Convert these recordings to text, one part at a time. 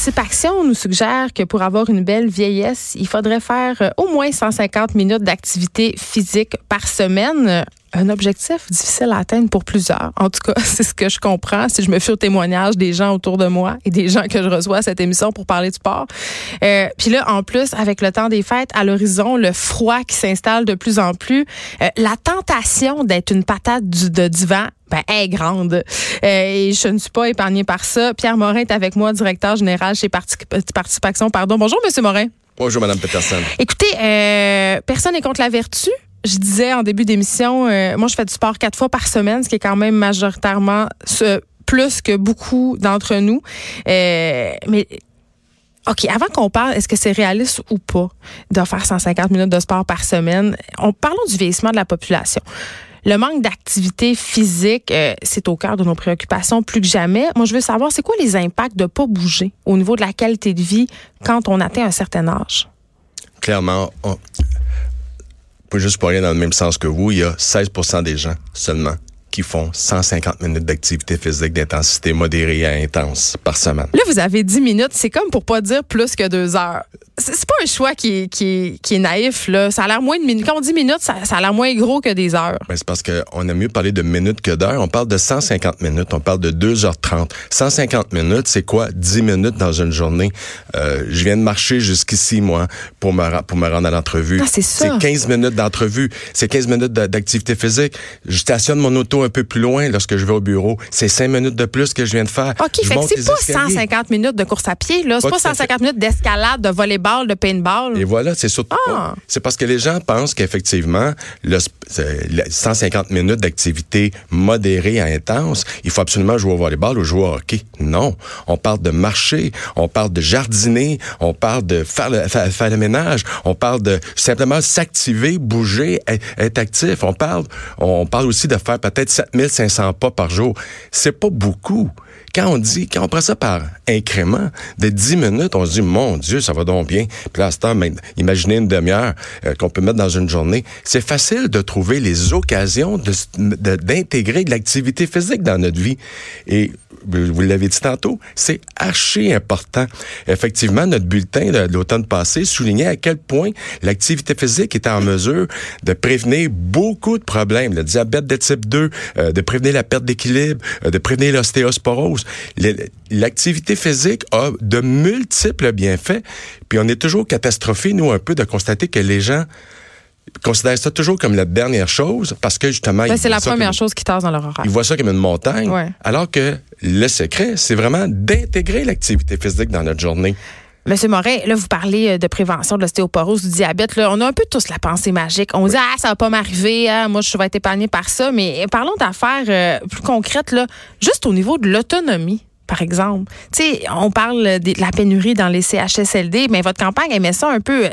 Participaction nous suggère que pour avoir une belle vieillesse, il faudrait faire euh, au moins 150 minutes d'activité physique par semaine. Un objectif difficile à atteindre pour plusieurs. En tout cas, c'est ce que je comprends si je me fie au témoignage des gens autour de moi et des gens que je reçois à cette émission pour parler de sport. Euh, Puis là, en plus, avec le temps des fêtes, à l'horizon, le froid qui s'installe de plus en plus, euh, la tentation d'être une patate du, de divan ben, est grande. Euh, et je ne suis pas épargnée par ça. Pierre Morin est avec moi, directeur général chez Participation. Pardon. Bonjour, Monsieur Morin. Bonjour, Madame Peterson. Écoutez, euh, personne n'est contre la vertu. Je disais en début d'émission, euh, moi, je fais du sport quatre fois par semaine, ce qui est quand même majoritairement plus que beaucoup d'entre nous. Euh, mais OK, avant qu'on parle, est-ce que c'est réaliste ou pas de faire 150 minutes de sport par semaine? On parlons du vieillissement de la population. Le manque d'activité physique, euh, c'est au cœur de nos préoccupations plus que jamais. Moi, je veux savoir, c'est quoi les impacts de pas bouger au niveau de la qualité de vie quand on atteint un certain âge? Clairement, on, juste pour aller dans le même sens que vous, il y a 16% des gens seulement qui font 150 minutes d'activité physique d'intensité modérée à intense par semaine. Là, vous avez 10 minutes. C'est comme pour pas dire plus que deux heures. C'est pas un choix qui est, qui qui est naïf. Là. Ça a l'air moins de minutes. Quand on dit minutes, ça, ça a l'air moins gros que des heures. Ben, c'est parce qu'on aime mieux parler de minutes que d'heures. On parle de 150 minutes. On parle de 2h30. 150 minutes, c'est quoi? 10 minutes dans une journée? Euh, je viens de marcher jusqu'ici, moi, pour me, pour me rendre à l'entrevue. Ah, c'est ça. C'est 15 minutes d'entrevue. C'est 15 minutes d'activité physique. Je stationne mon auto un peu plus loin lorsque je vais au bureau. C'est cinq minutes de plus que je viens de faire. OK, fait c'est pas 150 minutes de course à pied, là. C'est pas, 150 minutes d'escalade, de volleyball, de paintball. Et voilà, c'est surtout ah. C'est parce que les gens pensent qu'effectivement, le, 150 minutes d'activité modérée à intense, il faut absolument jouer au volleyball ou jouer au hockey. Non. On parle de marcher, on parle de jardiner, on parle de faire le, faire, le ménage, on parle de simplement s'activer, bouger, être, actif. On parle, on parle aussi de faire peut-être 7000 500 pas par jour. C'est pas beaucoup. Quand on dit, quand on prend ça par incrément de 10 minutes, on se dit, mon Dieu, ça va donc bien. Puis là, temps, imaginez une demi-heure euh, qu'on peut mettre dans une journée. C'est facile de trouver les occasions d'intégrer de, l'activité physique dans notre vie. Et vous l'avez dit tantôt, c'est archi important. Effectivement, notre bulletin de, l'automne passé soulignait à quel point l'activité physique était en mesure de prévenir beaucoup de problèmes, le diabète de type 2, euh, de prévenir la perte d'équilibre, euh, de prévenir l'ostéosporose. L'activité physique a de multiples bienfaits, puis on est toujours catastrophé, nous, un peu, de constater que les gens considèrent ça toujours comme la dernière chose parce que justement... Ben, c'est la première chose qui tasse dans leur horaire. Ils voient ça comme une montagne, alors que le secret, c'est vraiment d'intégrer l'activité physique dans notre journée. Monsieur Morin, là, vous parlez euh, de prévention de l'ostéoporose, du diabète. Là, on a un peu tous la pensée magique. On dit, ah, ça va pas m'arriver, ah, moi, je vais être épargné par ça. Mais parlons d'affaires euh, plus concrètes, là, juste au niveau de l'autonomie par exemple. Tu sais, on parle de la pénurie dans les CHSLD, mais votre campagne, elle met ça un peu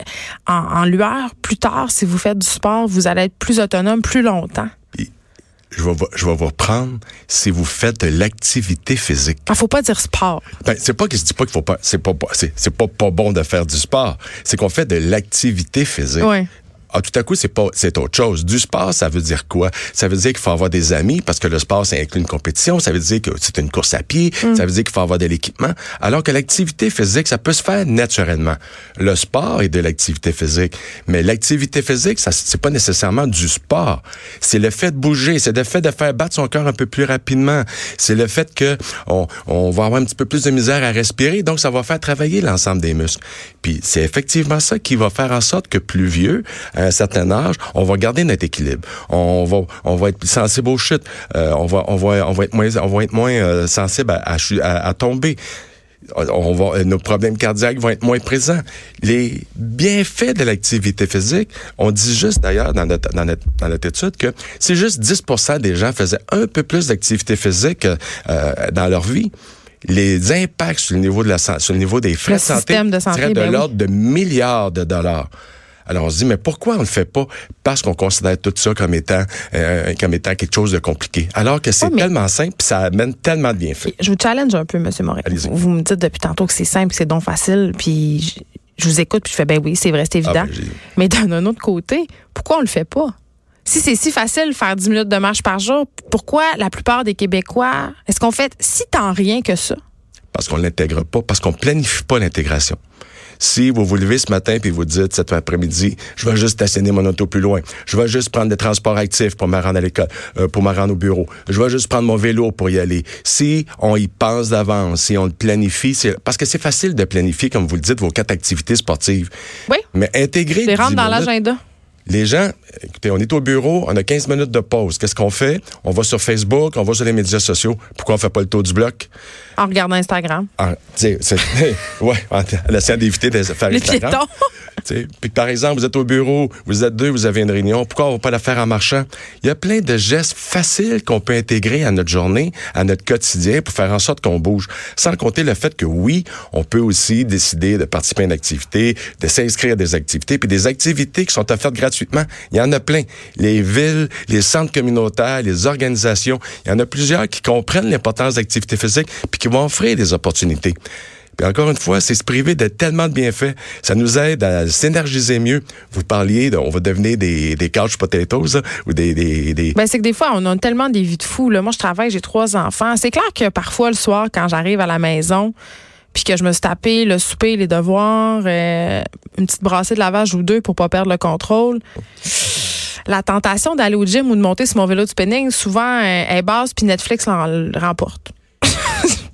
en, lueur. Plus tard, si vous faites du sport, vous allez être plus autonome plus longtemps. Je vais, je vais vous reprendre si vous faites de l'activité physique. Il ne faut pas dire sport. Ben, c'est pas que je dis pas qu'il faut pas, c'est pas, c'est, pas, pas bon de faire du sport. C'est qu'on fait de l'activité physique. Oui. Ah, tout à coup, c'est pas, c'est autre chose. Du sport, ça veut dire quoi? Ça veut dire qu'il faut avoir des amis parce que le sport, ça inclut une compétition. Ça veut dire que c'est une course à pied. Mm. Ça veut dire qu'il faut avoir de l'équipement. Alors que l'activité physique, ça peut se faire naturellement. Le sport est de l'activité physique. Mais l'activité physique, ça, c'est pas nécessairement du sport. C'est le fait de bouger. C'est le fait de faire battre son cœur un peu plus rapidement. C'est le fait que on, on va avoir un petit peu plus de misère à respirer. Donc, ça va faire travailler l'ensemble des muscles. Puis, c'est effectivement ça qui va faire en sorte que plus vieux, à un certain âge, on va garder notre équilibre. On va, on va être sensible aux chutes. Euh, on va, on va, on va être moins, on va être moins euh, sensible à, à, à, tomber. On va, nos problèmes cardiaques vont être moins présents. Les bienfaits de l'activité physique, on dit juste d'ailleurs dans notre, dans, notre, dans notre étude que c'est juste 10% des gens faisaient un peu plus d'activité physique euh, dans leur vie les impacts sur le niveau de la sur le niveau des frais de santé, de seraient de ben l'ordre de milliards de dollars. Alors on se dit, mais pourquoi on le fait pas? Parce qu'on considère tout ça comme étant, euh, comme étant quelque chose de compliqué. Alors que c'est tellement simple, puis ça amène tellement de bienfaits. Je vous challenge un peu, M. Morin. Vous me dites depuis tantôt que c'est simple, c'est donc facile, puis je, vous écoute, puis je fais, ben oui, c'est vrai, c'est évident. Ah, ben, mais d'un autre côté, pourquoi on le fait pas? Si c'est si facile de faire 10 minutes de marche par jour, pourquoi la plupart des Québécois, est-ce qu'on fait si tant rien que ça? parce qu'on l'intègre pas, parce qu'on planifie pas l'intégration. Si vous vous levez ce matin puis vous dites cet après-midi, je vais juste stationner mon auto plus loin, je vais juste prendre des transports actifs pour me rendre à l'école, euh, pour me rendre au bureau, je vais juste prendre mon vélo pour y aller. Si on y pense d'avance, si on le planifie, c'est parce que c'est facile de planifier, comme vous le dites, vos quatre activités sportives. Oui. Mais intégrer. Les rendre dans l'agenda. Les gens, écoutez, on est au bureau, on a 15 minutes de pause. Qu'est-ce qu'on fait? On va sur Facebook, on va sur les médias sociaux. Pourquoi on fait pas le tour du bloc? En regardant Instagram. En, ouais, en, en essayant d'éviter de faire les Instagram. Puis par exemple, vous êtes au bureau, vous êtes deux, vous avez une réunion, pourquoi on va pas la faire en marchant? Il y a plein de gestes faciles qu'on peut intégrer à notre journée, à notre quotidien pour faire en sorte qu'on bouge. Sans compter le fait que oui, on peut aussi décider de participer à une activité, de s'inscrire à des activités, puis des activités qui sont offertes gratuitement. Il y en a plein. Les villes, les centres communautaires, les organisations, il y en a plusieurs qui comprennent l'importance d'activités physiques puis qui vont offrir des opportunités. Puis encore une fois, c'est se priver de tellement de bienfaits. Ça nous aide à s'énergiser mieux. Vous parliez, on va devenir des, des couch potatoes ou des... des, des... Ben, c'est que des fois, on a tellement des vies de fous. Moi, je travaille, j'ai trois enfants. C'est clair que parfois, le soir, quand j'arrive à la maison, puis que je me suis tapé le souper, les devoirs, euh, une petite brassée de lavage ou deux pour pas perdre le contrôle. La tentation d'aller au gym ou de monter sur mon vélo de spinning, souvent, est basse, puis Netflix l'en remporte.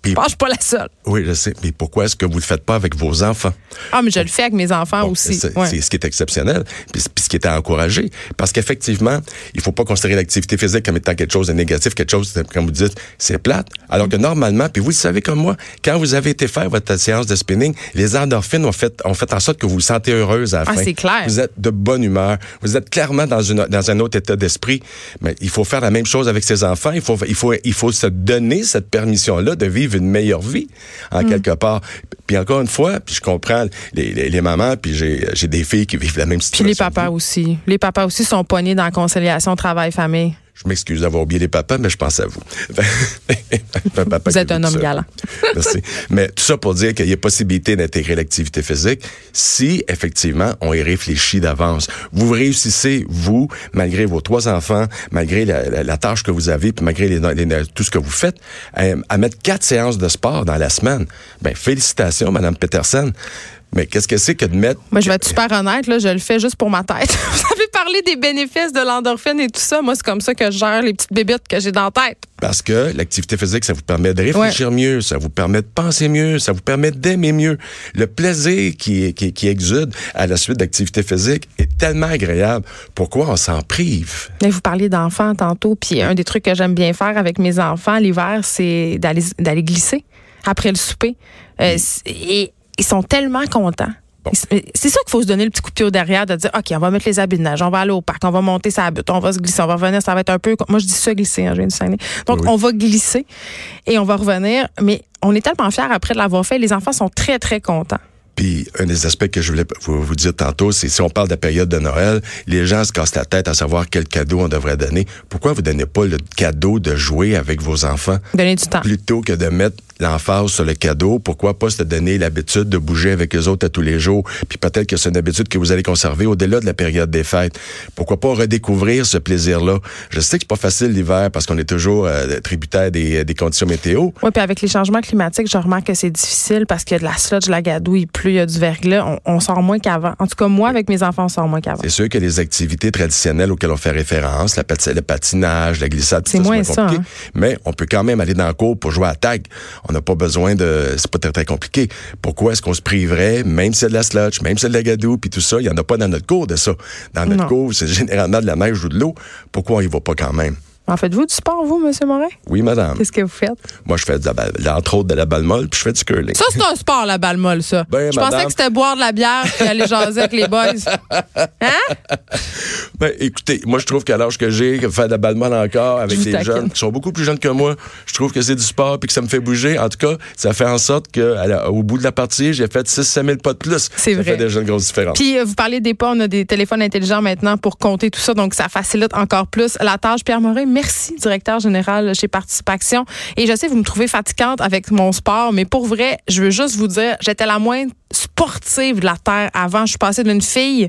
Je suis pas la seule. Oui, je sais. Mais pourquoi est-ce que vous le faites pas avec vos enfants? Ah, mais je le fais avec mes enfants aussi. C'est ce qui est exceptionnel, puis, ce qui est à encourager. Parce qu'effectivement, il faut pas considérer l'activité physique comme étant quelque chose de négatif, quelque chose, comme vous dites, c'est plate. Alors que normalement, puis vous le savez comme moi, quand vous avez été faire votre séance de spinning, les endorphines ont fait, ont fait en sorte que vous vous sentez heureuse à la ah, c'est clair. Vous êtes de bonne humeur. Vous êtes clairement dans, une, dans un autre état d'esprit. Mais il faut faire la même chose avec ses enfants. Il faut, il faut, il faut se donner cette permission-là de vivre une meilleure vie, en mm. quelque part. Puis encore une fois, puis je comprends les, les, mamans, puis j'ai des filles qui vivent la même situation. Puis les papas aussi. Les papas aussi sont poignés dans la conciliation travail-famille. Je m'excuse d'avoir oublié les papas, mais je pense à vous. vous êtes un homme galant. Merci. Mais tout ça pour dire qu'il y a possibilité d'intégrer l'activité physique si, effectivement, on y réfléchit d'avance. Vous réussissez, vous, malgré vos trois enfants, malgré la, tâche que vous avez, puis malgré tout ce que vous faites, à, mettre quatre séances de sport dans la semaine. Ben, félicitations, Madame Peterson. Mais qu'est-ce que c'est que de mettre... Moi, je vais être super honnête, là, je le fais juste pour ma tête. Vous avez parlé des bénéfices de l'endorphine et tout ça. Moi, c'est comme ça que je gère les petites bébites que j'ai dans la tête. Parce que l'activité physique, ça vous permet de réfléchir mieux, ça vous permet de penser mieux, ça vous permet d'aimer mieux. Le plaisir qui, qui, qui exude à la suite d'activité physique est tellement agréable. Pourquoi on s'en prive? Mais vous parliez d'enfants tantôt, puis un des trucs que j'aime bien faire avec mes enfants l'hiver, c'est d'aller glisser après le souper. Euh, et ils sont tellement contents. C'est ça qu'il faut se donner le petit coup de pied au derrière, de dire, OK, on va mettre les habits de neige, on va aller au parc, on va monter sa butte, on va se glisser, on va revenir, ça va être un peu... Moi, je dis ça, glisser, hein, je viens de Donc, on va glisser et on va revenir, mais on est tellement fiers après de l'avoir fait. Les enfants sont très, très contents. Puis un des aspects que je voulais vous, dire tantôt, c'est si on parle de la période de Noël, les gens se cassent la tête à savoir quel cadeau on devrait donner. Pourquoi vous donnez pas le cadeau de jouer avec vos enfants? Donner du temps. Plutôt que de mettre l'emphase sur le cadeau, pourquoi pas se donner l'habitude de bouger avec les autres à tous les jours, puis peut-être que c'est une habitude que vous allez conserver au-delà de la période des fêtes. Pourquoi pas redécouvrir ce plaisir-là? Je sais que c'est pas facile l'hiver parce qu'on est toujours euh, tributaire des, des, conditions météo. Oui, puis avec les changements climatiques, je remarque que c'est difficile parce qu'il y a de la sludge, de la gadouille, plus il y a du verglas, on, sort moins qu'avant. En tout cas, moi, avec mes enfants, on sort moins qu'avant. C'est sûr que les activités traditionnelles auxquelles on fait référence, la le patinage, la glissade, c'est moins ça. Hein. Mais on peut quand même aller dans le cours pour jouer à tag. On n'a pas besoin de... C'est pas très, très compliqué. Pourquoi est-ce qu'on se priverait, même si c'est de la sludge, même si c'est de la gadoue, puis tout ça, il n'y en a pas dans notre cours de ça. Dans notre cours, c'est généralement de la neige ou de l'eau. Pourquoi on y va pas quand même? En faites-vous du sport, vous, M. Morin? Oui, madame. Qu'est-ce que vous faites? Moi, je fais de la entre autres de la balle molle, puis je fais du curling. Ça, c'est un sport, la balle molle, ça. Ben, je pensais que c'était boire de la bière et aller jaser avec les boys. Hein? Ben, écoutez, moi, je trouve qu'à l'âge que j'ai, faire de la encore avec des jeunes qui sont beaucoup plus jeunes que moi, je trouve que c'est du sport puis que ça me fait bouger. En tout cas, ça fait en sorte qu'au bout de la partie, j'ai fait 6-7 000 pas de plus. C'est vrai. Ça fait déjà une grosse différence. Puis, euh, vous parlez des pas, on a des téléphones intelligents maintenant pour compter tout ça, donc ça facilite encore plus la tâche. Pierre Morin, Merci, directeur général chez Participation. Et je sais, vous me trouvez fatigante avec mon sport, mais pour vrai, je veux juste vous dire, j'étais la moins sportive de la Terre avant. Je suis passée d'une fille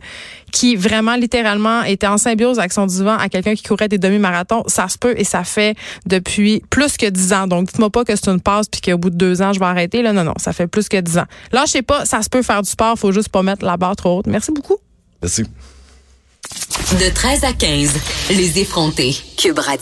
qui vraiment littéralement était en symbiose avec son divan à quelqu'un qui courait des demi-marathons. Ça se peut et ça fait depuis plus que dix ans. Donc, dites-moi pas que c'est une passe puis qu'au bout de deux ans, je vais arrêter. Là, non, non, ça fait plus que dix ans. Là, je sais pas, ça se peut faire du sport. Faut juste pas mettre la barre trop haute. Merci beaucoup. Merci. De 13 à 15, les effrontés. Cube Radio.